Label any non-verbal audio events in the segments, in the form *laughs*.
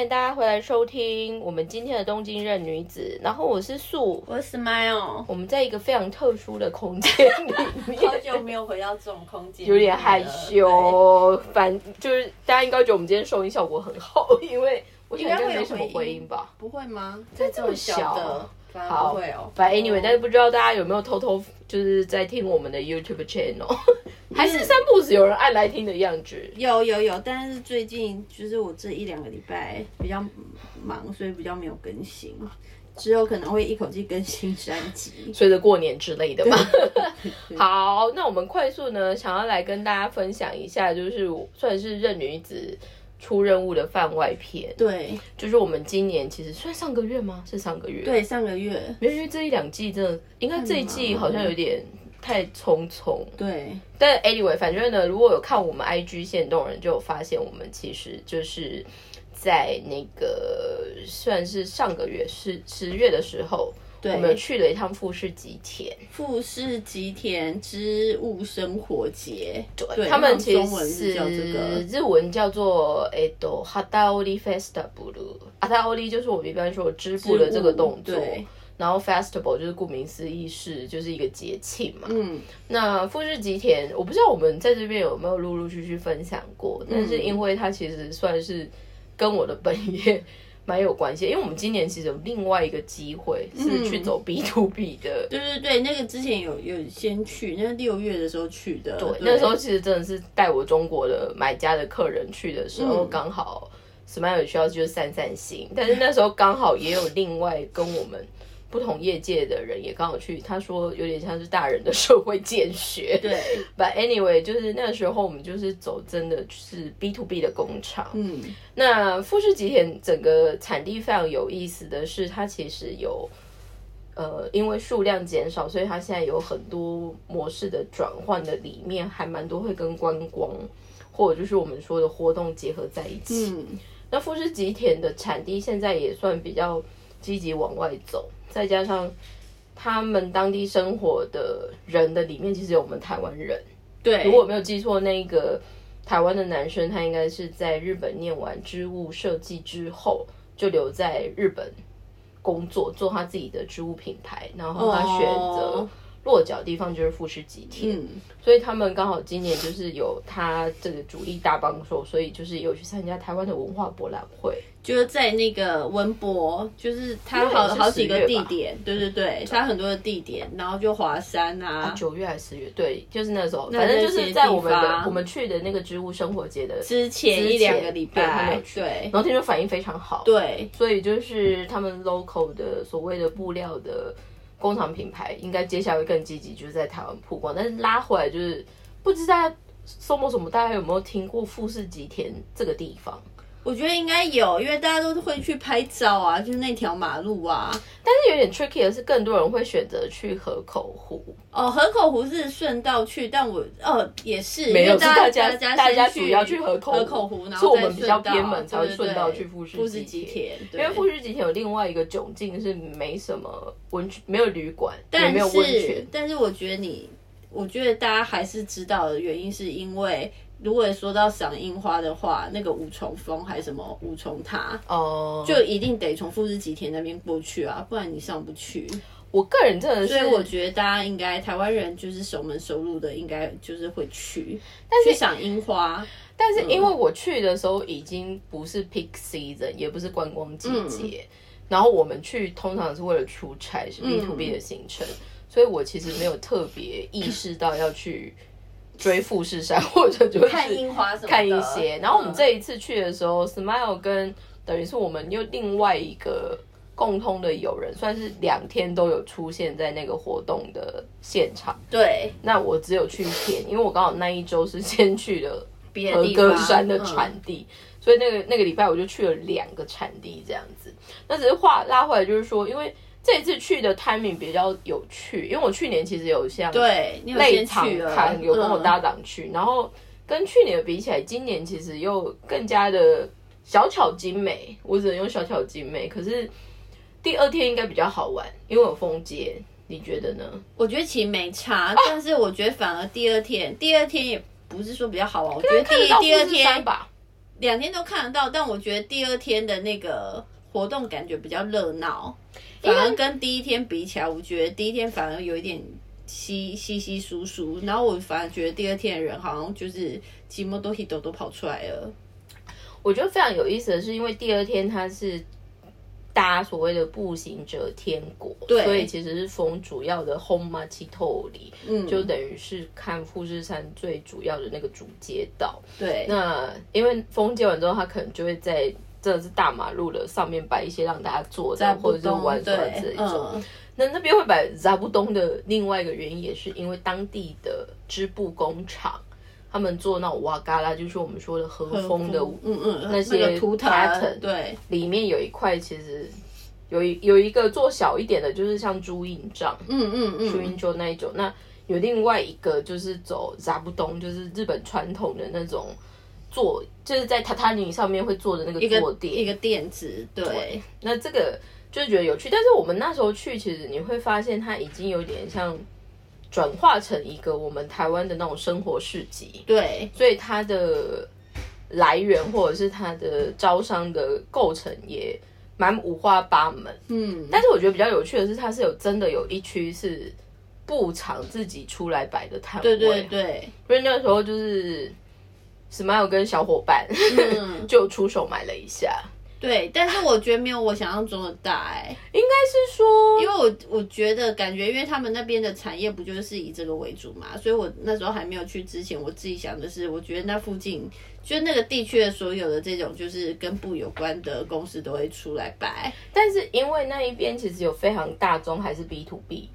欢迎大家回来收听我们今天的东京任女子。然后我是素，我是 Smile，我们在一个非常特殊的空间里面，*laughs* 好久没有回到这种空间，有点害羞。反就是大家应该觉得我们今天收音效果很好，因为我想应该没什么回音吧？不会吗？在这么小的。好，会哦。反正 anyway，但是不知道大家有没有偷偷就是在听我们的 YouTube channel，*laughs* 还是三步子有人爱来听的样子？有有有，但是最近就是我这一两个礼拜比较忙，所以比较没有更新。之后可能会一口气更新三集，随着过年之类的嘛。*laughs* *laughs* 好，那我们快速呢，想要来跟大家分享一下，就是算是任女子。出任务的番外篇，对，就是我们今年其实算上个月吗？是上个月，对，上个月，因为这一两季真的，应该这一季好像有点太匆匆，对。但 anyway，反正呢，如果有看我们 IG 线动人，就有发现我们其实就是在那个算是上个月是十月的时候。我们去了一趟富士吉田，富士吉田织物生活节，对，他们其实是日文叫做诶都哈达奥利 festival，哈达奥利就是我们一般说织布的这个动作，然后 festival 就是顾名思义是就是一个节庆嘛。嗯，那富士吉田我不知道我们在这边有没有陆陆续续分享过，但是因为它其实算是跟我的本业。蛮有关系，因为我们今年其实有另外一个机会是去走 B to B 的。对对对，那个之前有有先去，那六月的时候去的。对，那时候其实真的是带我中国的买家的客人去的时候，刚好 Smile 需要就是散散心，但是那时候刚好也有另外跟我们。不同业界的人也刚好去，他说有点像是大人的社会见学。*laughs* 对，But anyway，就是那个时候我们就是走真的是 B to B 的工厂。嗯，那富士吉田整个产地非常有意思的是，它其实有呃，因为数量减少，所以它现在有很多模式的转换的里面还蛮多会跟观光或者就是我们说的活动结合在一起。嗯，那富士吉田的产地现在也算比较积极往外走。再加上他们当地生活的人的里面，其实有我们台湾人。对，如果我没有记错，那个台湾的男生，他应该是在日本念完织物设计之后，就留在日本工作，做他自己的织物品牌，然后他选择。落脚地方就是富士吉田，所以他们刚好今年就是有他这个主力大帮手，所以就是有去参加台湾的文化博览会，就是在那个文博，就是他好好几个地点，对对对，他很多的地点，然后就华山啊，九月还是十月，对，就是那时候，反正就是在我们的我们去的那个植物生活节的之前一两个礼拜，对，然后听说反应非常好，对，所以就是他们 local 的所谓的布料的。工厂品牌应该接下来会更积极，就是在台湾曝光。但是拉回来就是，不知道说么什么，大家有没有听过富士吉田这个地方？我觉得应该有，因为大家都会去拍照啊，就是那条马路啊。但是有点 tricky 的是，更多人会选择去河口湖。哦，河口湖是顺道去，但我哦也是，没有大家大家主要去河口河口湖，然后我们比较偏门才会顺道去富士富士吉田。因为富士吉田有另外一个窘境是没什么温泉，没有旅馆，也没有温泉。但是我觉得你，我觉得大家还是知道的原因，是因为。如果说到赏樱花的话，那个五重峰还是什么五重塔哦，就一定得从富士吉田那边过去啊，不然你上不去。我个人真的，所以我觉得大家应该台湾人就是守门守路的，应该就是会去，去赏樱花。但是因为我去的时候已经不是 peak season，也不是观光季节，然后我们去通常是为了出差，是 B to B 的行程，所以我其实没有特别意识到要去。追富士山，*laughs* 或者就是看樱花什么看一些。然后我们这一次去的时候，Smile 跟等于是我们又另外一个共通的友人，算是两天都有出现在那个活动的现场。对，那我只有去一天，因为我刚好那一周是先去了和歌山的产地，所以那个那个礼拜我就去了两个产地这样子。那只是话拉回来，就是说，因为。这一次去的 timing 比较有趣，因为我去年其实有像对内场看有跟我搭档去，然后跟去年比起来，今年其实又更加的小巧精美。我只能用小巧精美，可是第二天应该比较好玩，因为有风街，你觉得呢？我觉得其实没差，但是我觉得反而第二天，第二天也不是说比较好玩，我觉得第第二天吧。两天都看得到，但我觉得第二天的那个活动感觉比较热闹，反而跟第一天比起来，我觉得第一天反而有一点稀稀稀疏疏，然后我反而觉得第二天的人好像就是寂寞都一都都跑出来了。我觉得非常有意思的是，因为第二天它是。搭所谓的步行者天国，所以其实是封主要的 Home Machito 里，嗯，就等于是看富士山最主要的那个主街道。对，那因为封街完之后，他可能就会在这是大马路的上面摆一些让大家坐的或者是玩耍这一种。那那边会摆扎布东的另外一个原因，也是因为当地的织布工厂。他们做那种瓦嘎拉，就是我们说的和风的，嗯嗯，那些 pattern，对，里面有一块其实有一有一个做小一点的，就是像朱印章，嗯嗯嗯，朱印章那一种。那有另外一个就是走扎不东，就是日本传统的那种做，就是在榻榻米上面会坐的那个坐垫，一个垫子。对，那这个就是觉得有趣，但是我们那时候去，其实你会发现它已经有点像。转化成一个我们台湾的那种生活市集，对，所以它的来源或者是它的招商的构成也蛮五花八门，嗯，但是我觉得比较有趣的是，它是有真的有一区是布厂自己出来摆的摊位，对对对，所以那个时候就是 Smile 跟小伙伴 *laughs* 就出手买了一下。对，但是我觉得没有我想象中的大哎，应该是说，因为我我觉得感觉，因为他们那边的产业不就是以这个为主嘛，所以我那时候还没有去之前，我自己想的是，我觉得那附近就那个地区的所有的这种就是跟布有关的公司都会出来摆，但是因为那一边其实有非常大宗还是 B to B。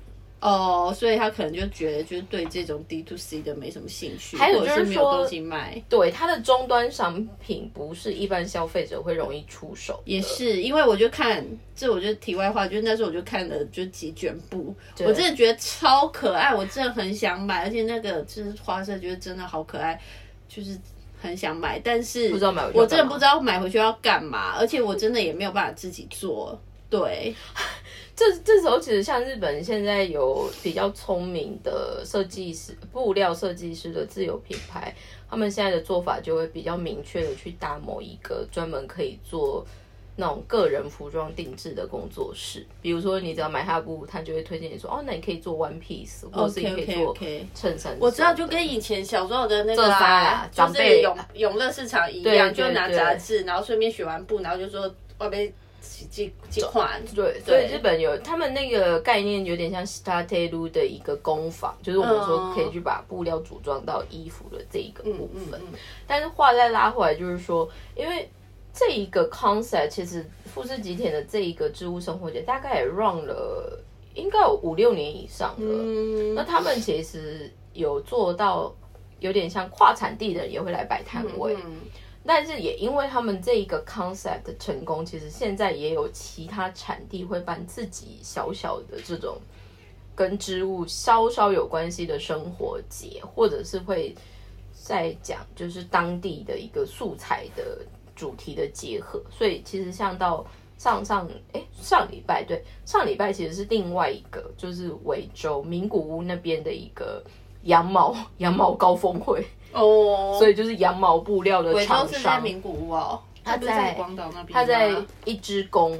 哦，所以他可能就觉得，就是对这种 D to C 的没什么兴趣，还有就是没有东西卖。对，它的终端商品不是一般消费者会容易出手。也是，因为我就看，这我就题外话，就是那时候我就看了就几卷布，我真的觉得超可爱，我真的很想买，而且那个就是花色，觉得真的好可爱，就是很想买，但是不知道买，我真的不知道买回去要干嘛，而且我真的也没有办法自己做，对。这这时候其实像日本现在有比较聪明的设计师、布料设计师的自有品牌，他们现在的做法就会比较明确的去搭某一个专门可以做那种个人服装定制的工作室。比如说，你只要买他的布，他就会推荐你说：“哦，那你可以做 one piece，或是你可以做衬衫。”我知道，就跟以前小时候的那个啊，就是永永乐市场一样，就拿杂志，然后顺便选完布，然后就说外边。几几款对，所以日本有他们那个概念，有点像 s t a t e l u 的一个工坊，就是我们说可以去把布料组装到衣服的这一个部分。但是话再拉回来，就是说，因为这一个 concept，其实富士吉田的这一个植物生活节大概也 run 了应该有五六年以上了。那他们其实有做到有点像跨产地的人也会来摆摊位。但是也因为他们这一个 concept 的成功，其实现在也有其他产地会办自己小小的这种跟织物稍稍有关系的生活节，或者是会在讲就是当地的一个素材的主题的结合。所以其实像到上上哎上礼拜对上礼拜其实是另外一个就是维州名古屋那边的一个羊毛 *laughs* 羊毛高峰会。哦，所以就是羊毛布料的厂商。是在名古屋哦，他在广岛那边。他在一支公，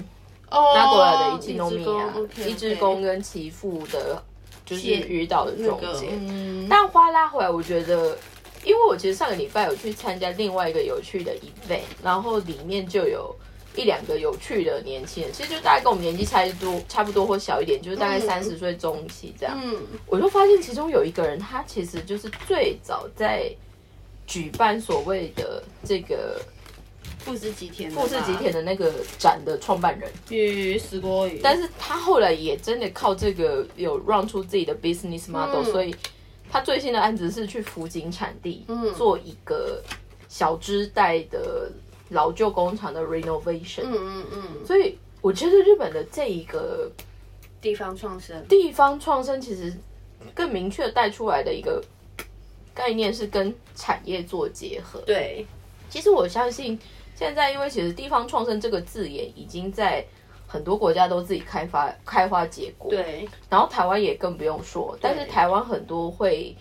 拿过来的一只农民啊，一只公跟其父的，就是鱼岛的中间。但花拉回来，我觉得，因为我其实上个礼拜有去参加另外一个有趣的 event，然后里面就有一两个有趣的年轻人，其实就大概跟我们年纪差不多，差不多或小一点，就是大概三十岁中期这样。嗯，我就发现其中有一个人，他其实就是最早在。举办所谓的这个富士吉田富士吉田的那个展的创办人，与石国宇，但是他后来也真的靠这个有 run 出自己的 business model，所以他最新的案子是去福井产地做一个小支带的老旧工厂的 renovation。嗯嗯嗯，所以我觉得日本的这一个地方创生，地方创生其实更明确带出来的一个。概念是跟产业做结合。对，其实我相信现在，因为其实地方创生这个字眼已经在很多国家都自己开发、开花结果。对，然后台湾也更不用说。但是台湾很多会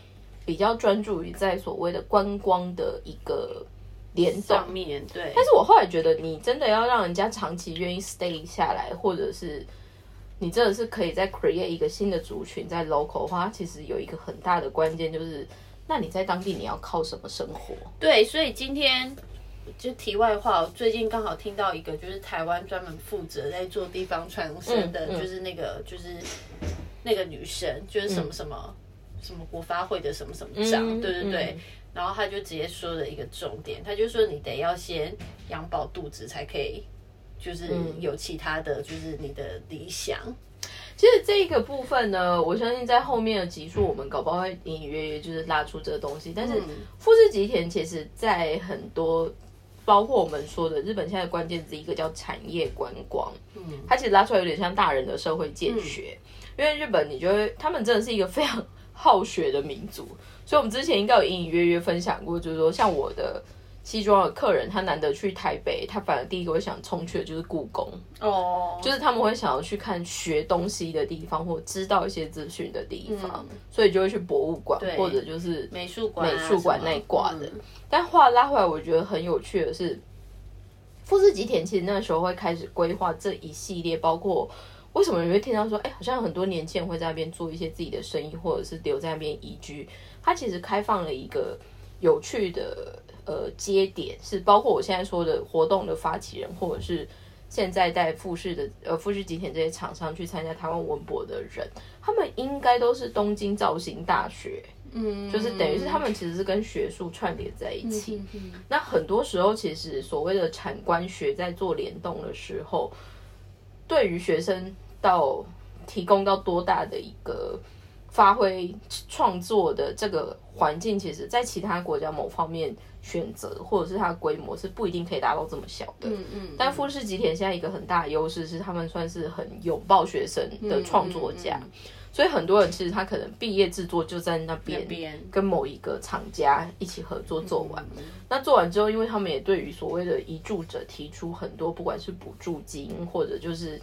比较专注于在所谓的观光的一个联动面对。但是我后来觉得，你真的要让人家长期愿意 stay 下来，或者是你真的是可以再 create 一个新的族群在 local 的话，其实有一个很大的关键就是，那你在当地你要靠什么生活？对，所以今天。就题外话，我最近刚好听到一个，就是台湾专门负责在做地方传声的，就是那个就是那个女生，就是什么什么什么国发会的什么什么长，对对对。然后他就直接说了一个重点，他就说你得要先养饱肚子，才可以就是有其他的就是你的理想。其实这个部分呢，我相信在后面的集数，我们搞不好会隐隐约约就是拉出这个东西。但是富士吉田其实在很多。包括我们说的日本现在关键字一个叫产业观光，嗯，它其实拉出来有点像大人的社会建学，因为日本你觉得他们真的是一个非常好学的民族，所以我们之前应该有隐隐约约分享过，就是说像我的。西装的客人，他难得去台北，他反而第一个会想冲去的就是故宫。哦，就是他们会想要去看学东西的地方，或知道一些资讯的地方，所以就会去博物馆或者就是美术馆、美术馆那挂的。但话拉回来，我觉得很有趣的是，富士吉田其实那时候会开始规划这一系列，包括为什么你会听到说，哎，好像很多年轻人会在那边做一些自己的生意，或者是留在那边移居。他其实开放了一个有趣的。呃，接点是包括我现在说的活动的发起人，或者是现在在富士的呃富士吉田这些厂商去参加台湾文博的人，他们应该都是东京造型大学，嗯，就是等于是他们其实是跟学术串联在一起。那很多时候，其实所谓的产官学在做联动的时候，对于学生到提供到多大的一个发挥创作的这个环境，其实在其他国家某方面。选择或者是它的规模是不一定可以达到这么小的，嗯嗯。但富士吉田现在一个很大的优势是，他们算是很拥抱学生的创作家，所以很多人其实他可能毕业制作就在那边跟某一个厂家一起合作做完。那做完之后，因为他们也对于所谓的移住者提出很多，不管是补助金或者就是。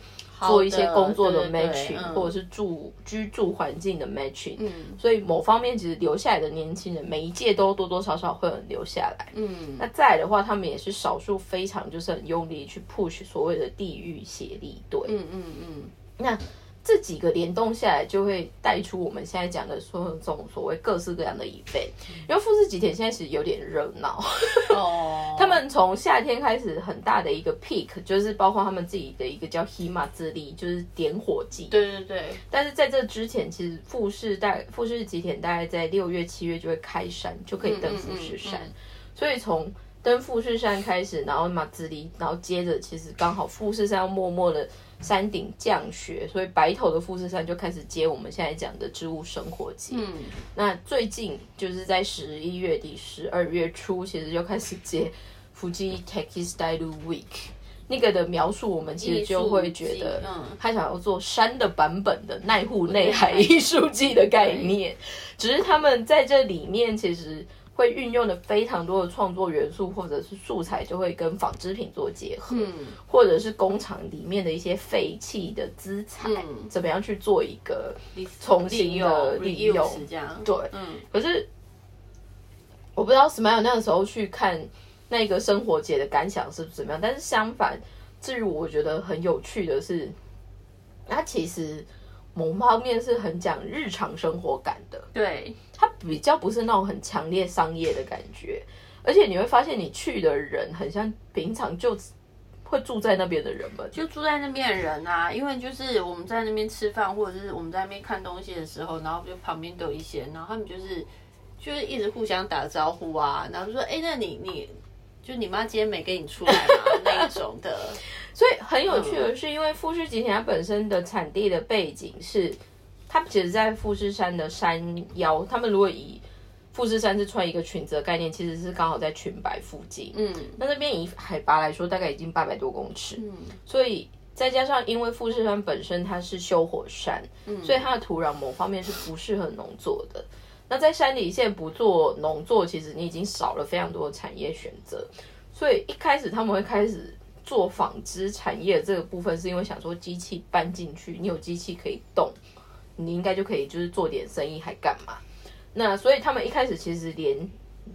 做一些工作的 matching，或者是住居住环境的 matching，嗯，所以某方面其实留下来的年轻人，每一届都多多少少会很留下来，嗯，那再来的话，他们也是少数非常就是很用力去 push 所谓的地域协力队，嗯嗯嗯，那。这几个联动下来，就会带出我们现在讲的说这种所谓各式各样的 event。因为富士吉田现在其实有点热闹，哦，*laughs* 他们从夏天开始很大的一个 peak，就是包括他们自己的一个叫 Hima 之力，就是点火季。对对对。但是在这之前，其实富士大富士吉田大概在六月七月就会开山，就可以登富士山。所以从登富士山开始，然后马自力，然后接着其实刚好富士山要默默的。山顶降雪，所以白头的富士山就开始接我们现在讲的植物生活节。嗯，那最近就是在十一月底、十二月初，其实就开始接富士 Taki Style Week。那个的描述，我们其实就会觉得，嗯，他想要做山的版本的奈户内海艺术季的概念，只是他们在这里面其实。会运用的非常多的创作元素或者是素材，就会跟纺织品做结合，或者是工厂里面的一些废弃的资产，怎么样去做一个重新的利用？这样对，嗯。可是我不知道 Smile 那个时候去看那个生活节的感想是怎么样，但是相反，至于我觉得很有趣的是，它其实某方面是很讲日常生活感的，对。它比较不是那种很强烈商业的感觉，而且你会发现你去的人很像平常就会住在那边的人们，就住在那边的人啊。因为就是我们在那边吃饭，或者是我们在那边看东西的时候，然后就旁边都有一些，然后他们就是就是一直互相打招呼啊，然后就说：“哎，那你你就你妈今天没跟你出来嘛？”那一种的。*laughs* 所以很有趣的是，因为富士吉田它本身的产地的背景是。它其实，在富士山的山腰，他们如果以富士山是穿一个裙子的概念，其实是刚好在裙摆附近。嗯，那那边以海拔来说，大概已经八百多公尺。嗯，所以再加上因为富士山本身它是修火山，嗯，所以它的土壤某方面是不适合农作的。那在山里现在不做农作，其实你已经少了非常多的产业选择。所以一开始他们会开始做纺织产业这个部分，是因为想说机器搬进去，你有机器可以动。你应该就可以就是做点生意还干嘛？那所以他们一开始其实连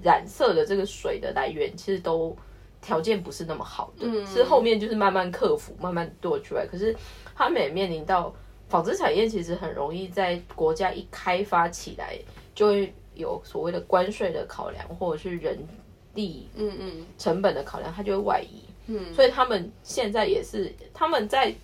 染色的这个水的来源，其实都条件不是那么好的，是后面就是慢慢克服，慢慢做出来。可是他们也面临到纺织产业，其实很容易在国家一开发起来，就会有所谓的关税的考量，或者是人力嗯嗯成本的考量，它就会外移。嗯，所以他们现在也是他们在。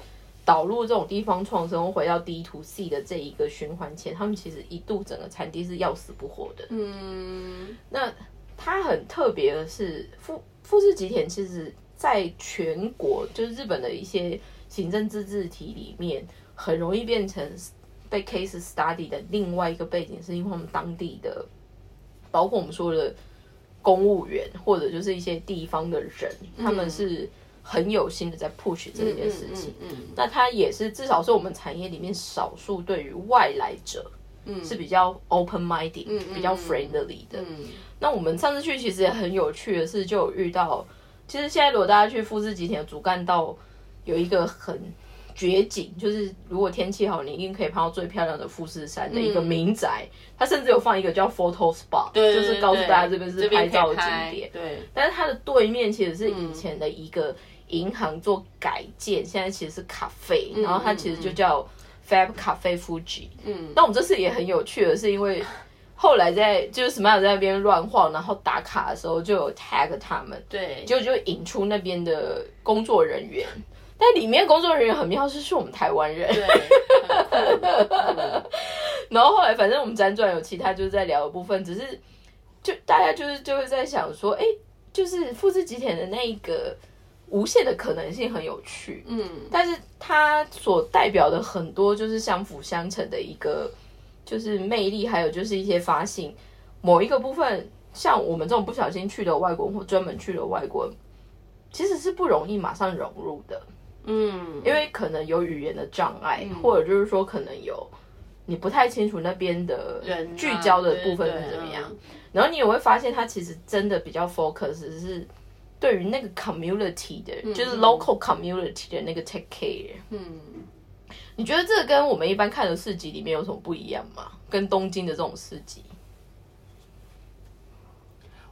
导入这种地方创生，回到 D to C 的这一个循环前，他们其实一度整个产地是要死不活的。嗯，那它很特别的是，富富士吉田其实在全国就是日本的一些行政自治体里面，很容易变成被 case study 的另外一个背景，是因为我们当地的，包括我们说的公务员或者就是一些地方的人，他们是。很有心的在 push 这件事情，那他也是至少是我们产业里面少数对于外来者，嗯是比较 open minded，比较 friendly 的。那我们上次去其实也很有趣的是，就有遇到，其实现在如果大家去富士吉田主干道，有一个很绝景，就是如果天气好，你一定可以拍到最漂亮的富士山的一个民宅，它甚至有放一个叫 photo spot，就是告诉大家这边是拍照景点。对，但是它的对面其实是以前的一个。银行做改建，现在其实是咖啡，然后它其实就叫 Fab 咖啡 Fuji。嗯，那我们这次也很有趣的是，因为后来在就是 Smile 在那边乱晃，然后打卡的时候就有 tag 他们，对，就就引出那边的工作人员。但里面工作人员很妙，是是我们台湾人。*laughs* 然后后来反正我们辗转有其他就是在聊的部分，只是就大家就是就会在想说，哎，就是富士吉田的那一个。无限的可能性很有趣，嗯，但是它所代表的很多就是相辅相成的一个，就是魅力，还有就是一些发性。某一个部分，像我们这种不小心去的外国人或专门去的外国人，其实是不容易马上融入的，嗯，因为可能有语言的障碍，或者就是说可能有你不太清楚那边的聚焦的部分是怎么样，然后你也会发现，它其实真的比较 focus 是。对于那个 community 的，就是 local community 的那个 take care，嗯，你觉得这个跟我们一般看的市集里面有什么不一样吗？跟东京的这种市集？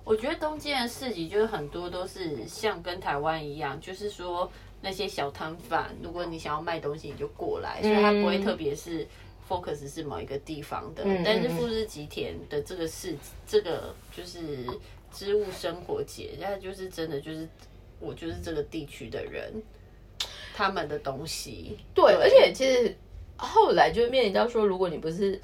我觉得东京的市集就是很多都是像跟台湾一样，就是说那些小摊贩，如果你想要卖东西，你就过来，所以它不会特别是 focus 是某一个地方的。但是富士吉田的这个市，这个就是。织物生活节，那就是真的，就是我就是这个地区的人，他们的东西。对，而且其实后来就面临到说，如果你不是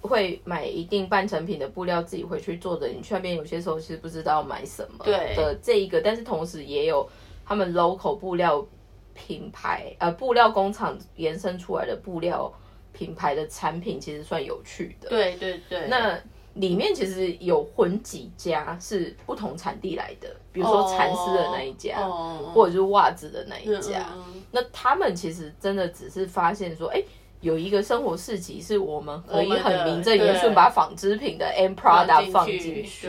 会买一定半成品的布料自己回去做的，你去那边有些时候其实不知道买什么。对的，这一个，但是同时也有他们 local 布料品牌，呃，布料工厂延伸出来的布料品牌的产品，其实算有趣的。对对对，那。里面其实有混几家是不同产地来的，比如说蚕丝的那一家，或者是袜子的那一家。那他们其实真的只是发现说，哎，有一个生活市集是我们可以很名正言顺把纺织品的 M product 放进去。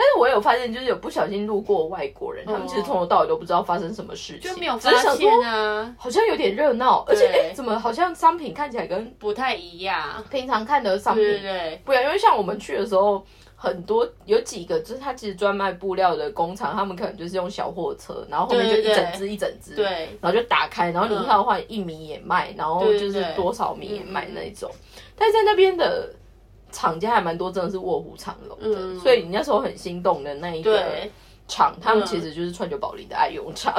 但是我有发现，就是有不小心路过外国人，他们其实从头到尾都不知道发生什么事情，就没有发现啊，好像有点热闹，而且哎，怎么好像商品看起来跟不太一样，平常看的商品对不一样，因为像我们去的时候，很多有几个就是他其实专卖布料的工厂，他们可能就是用小货车，然后后面就一整只一整只，对，然后就打开，然后你要的话一米也卖，然后就是多少米也卖那种，但是在那边的。厂家还蛮多，真的是卧虎藏龙的，所以你那时候很心动的那一个厂，他们其实就是川久保玲的爱用厂。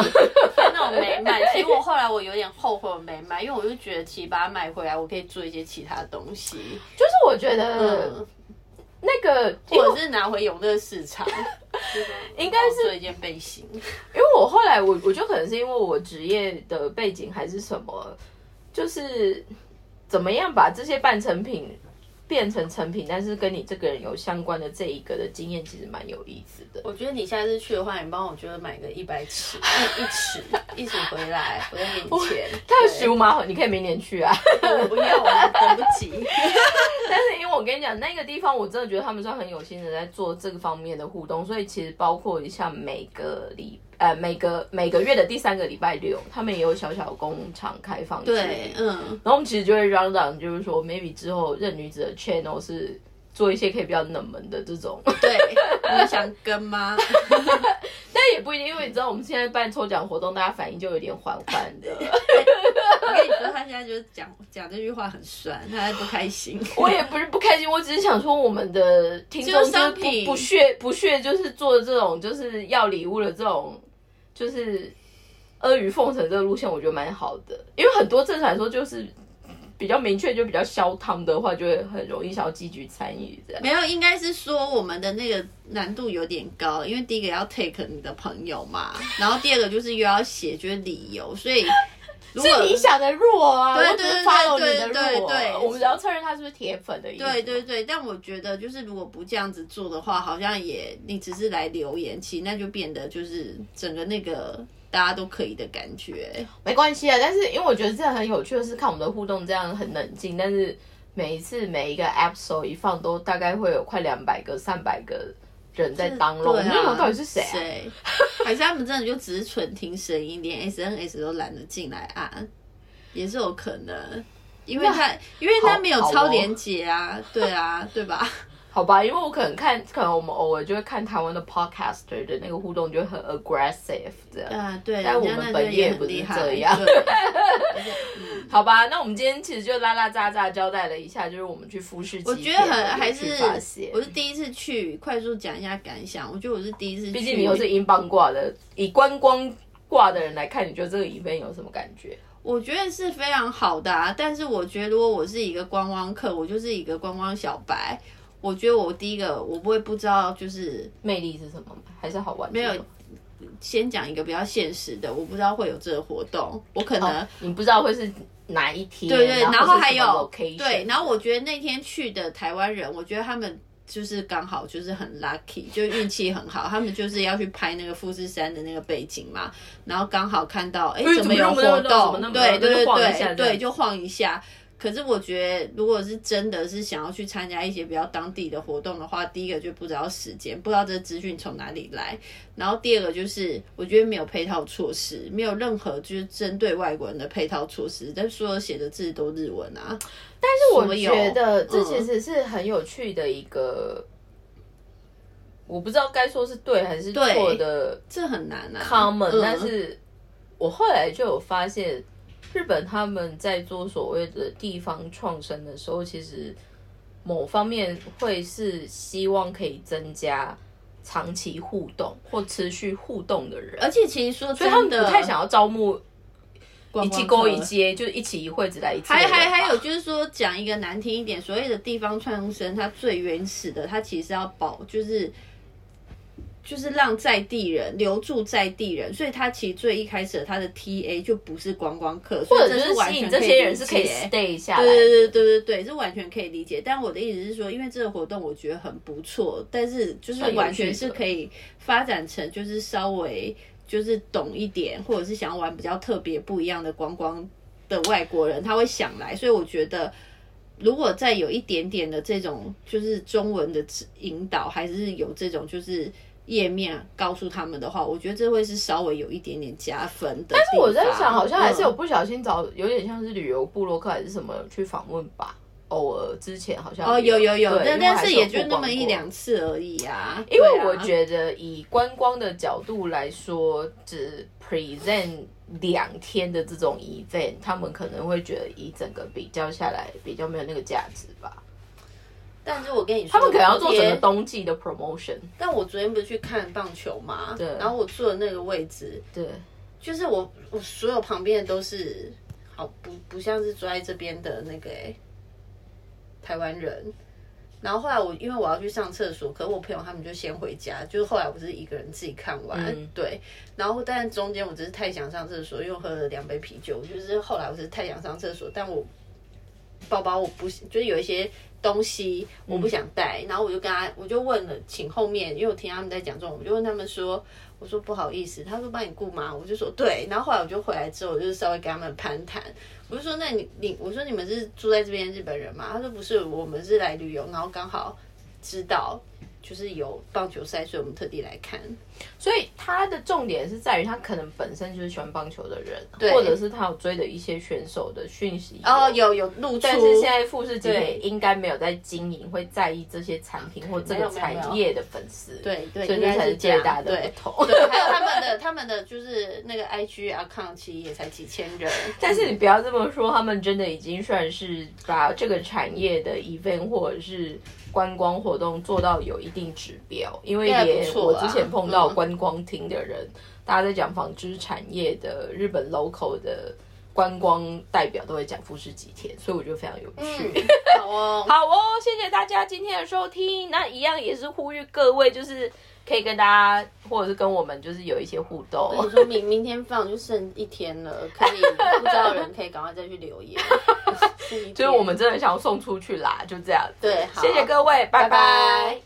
那我没买，*laughs* 其实我后来我有点后悔我没买，因为我就觉得其实把它买回来，我可以做一些其他东西。就是我觉得那个，或者是拿回永乐市场，*laughs* 应该是做一件背心。因为我后来我我觉得可能是因为我职业的背景还是什么，就是怎么样把这些半成品。变成成品，但是跟你这个人有相关的这一个的经验，其实蛮有意思的。我觉得你下次去的话，你帮我觉得买个一百尺，*laughs* 一一尺，一尺回来，我再给你钱。太熊马，你可以明年去啊。*laughs* 我不要，我等不及。*laughs* 但是因为我跟你讲，那个地方我真的觉得他们算很有心的在做这个方面的互动，所以其实包括一下每个礼。呃，每个每个月的第三个礼拜六，他们也有小小工厂开放。对，嗯。然后我们其实就会嚷嚷，就是说，maybe 之后任女子的 channel 是做一些可以比较冷门的这种。对，你想跟吗？*laughs* 但也不一定，因为你知道我们现在办抽奖活动，大家反应就有点缓缓的。我跟你说，他现在就是讲讲这句话很酸，他在不开心。我也不是不开心，我只是想说，我们的听众就不不屑不屑，就是做这种就是要礼物的这种，就是阿谀奉承这个路线，我觉得蛮好的。因为很多正常来说就是。比较明确就比较消汤的话，就会很容易想要积极参与这样。没有，应该是说我们的那个难度有点高，因为第一个要 take 你的朋友嘛，然后第二个就是又要写就是理由，所以是你想的弱啊，对对对对对对，我们只要确认他是不是铁粉的意思。对对对，但我觉得就是如果不这样子做的话，好像也你只是来留言，其实那就变得就是整个那个。大家都可以的感觉，没关系啊。但是因为我觉得这很有趣的是，看我们的互动这样很冷静，但是每一次每一个 episode 一放，都大概会有快两百个、三百个人在当龙。我们到底是谁？谁？*laughs* 还是他们真的就只是纯听声音，连 SNS 都懒得进来按，也是有可能。因为他，因为他没有超连接啊，对啊，对吧？好吧，因为我可能看，可能我们偶尔就会看台湾的 podcaster 的那个互动，就很 aggressive 这样。啊，对。但我们本业不是这样。*laughs* 好吧，那我们今天其实就拉拉杂杂交代了一下，就是我们去服饰。我觉得很还是，我是第一次去，快速讲一下感想。我觉得我是第一次，毕竟你又是英镑挂的，以观光挂的人来看，你觉得这个 event 有什么感觉？我觉得是非常好的，啊，但是我觉得如果我是一个观光客，我就是一个观光小白。我觉得我第一个我不会不知道就是魅力是什么，还是好玩？没有，先讲一个比较现实的，我不知道会有这个活动，我可能你不知道会是哪一天，对对，然后还有对，然后我觉得那天去的台湾人，我觉得他们就是刚好就是很 lucky，就运气很好，他们就是要去拍那个富士山的那个背景嘛，然后刚好看到哎怎么有活动，对对对对对，就晃一下。可是我觉得，如果是真的是想要去参加一些比较当地的活动的话，第一个就不知道时间，不知道这资讯从哪里来。然后第二个就是，我觉得没有配套措施，没有任何就是针对外国人的配套措施，但所有写的字都日文啊。但是我觉得这其实是很有趣的一个，我不知道该说是对还是错的，这很难啊。Common，但是我后来就有发现。日本他们在做所谓的地方创生的时候，其实某方面会是希望可以增加长期互动或持续互动的人，而且其实说，所以他们不太想要招募一起勾一接，就是一起一会子来一起。还还还有就是说，讲一个难听一点，所谓的地方创生，它最原始的，它其实要保就是。就是让在地人留住在地人，所以他其实最一开始他的 T A 就不是观光客，或者就是吸引这些人是可以 stay 下来。对对对对对对，这完全可以理解。但我的意思是说，因为这个活动我觉得很不错，但是就是完全是可以发展成就是稍微就是懂一点，或者是想要玩比较特别不一样的观光的外国人，他会想来。所以我觉得，如果再有一点点的这种就是中文的引导，还是有这种就是。页面告诉他们的话，我觉得这会是稍微有一点点加分的。但是我在想，好像还是有不小心找，有点像是旅游部落客还是什么去访问吧。偶尔之前好像哦有有有，但但是也就那么一两次而已啊。因为我觉得以观光的角度来说，只 present 两天的这种 event，他们可能会觉得以整个比较下来比较没有那个价值吧。但是我跟你说，他们可能要做整个冬季的 promotion。但我昨天不是去看棒球嘛？对。然后我坐的那个位置，对，就是我我所有旁边的都是好不不像是坐在这边的那个哎台湾人。然后后来我因为我要去上厕所，可是我朋友他们就先回家，就是后来我是一个人自己看完，对。然后但中间我只是太想上厕所，又喝了两杯啤酒，就是后来我是太想上厕所，但我包包我不就是有一些。东西我不想带，然后我就跟他，我就问了，请后面，因为我听他们在讲这种，我就问他们说，我说不好意思，他说帮你顾吗？我就说对，然后后来我就回来之后，我就稍微跟他们攀谈，我就说那你你，我说你们是住在这边日本人吗？他说不是，我们是来旅游，然后刚好知道，就是有棒球赛，所以我们特地来看。所以他的重点是在于他可能本身就是喜欢棒球的人，或者是他有追的一些选手的讯息。哦，有有露出。但是现在富士吉田应该没有在经营，会在意这些产品或这个产业的粉丝。对对，所以这才是最大的不同。对，还有 *laughs* 他们的他们的就是那个 IG 啊，抗期也才几千人。但是你不要这么说，他们真的已经算是把这个产业的 event 或者是。观光活动做到有一定指标，因为也我之前碰到观光厅的人，大家在讲纺织产业的日本 local 的观光代表都会讲富士吉田，所以我觉得非常有趣。*laughs* 好哦，好哦，谢谢大家今天的收听。那一样也是呼吁各位，就是可以跟大家或者是跟我们就是有一些互动。我说明明天放就剩一天了，可以不知道人可以赶快再去留言。*laughs* *laughs* 就是我们真的想要送出去啦，就这样。对，好谢谢各位，拜拜。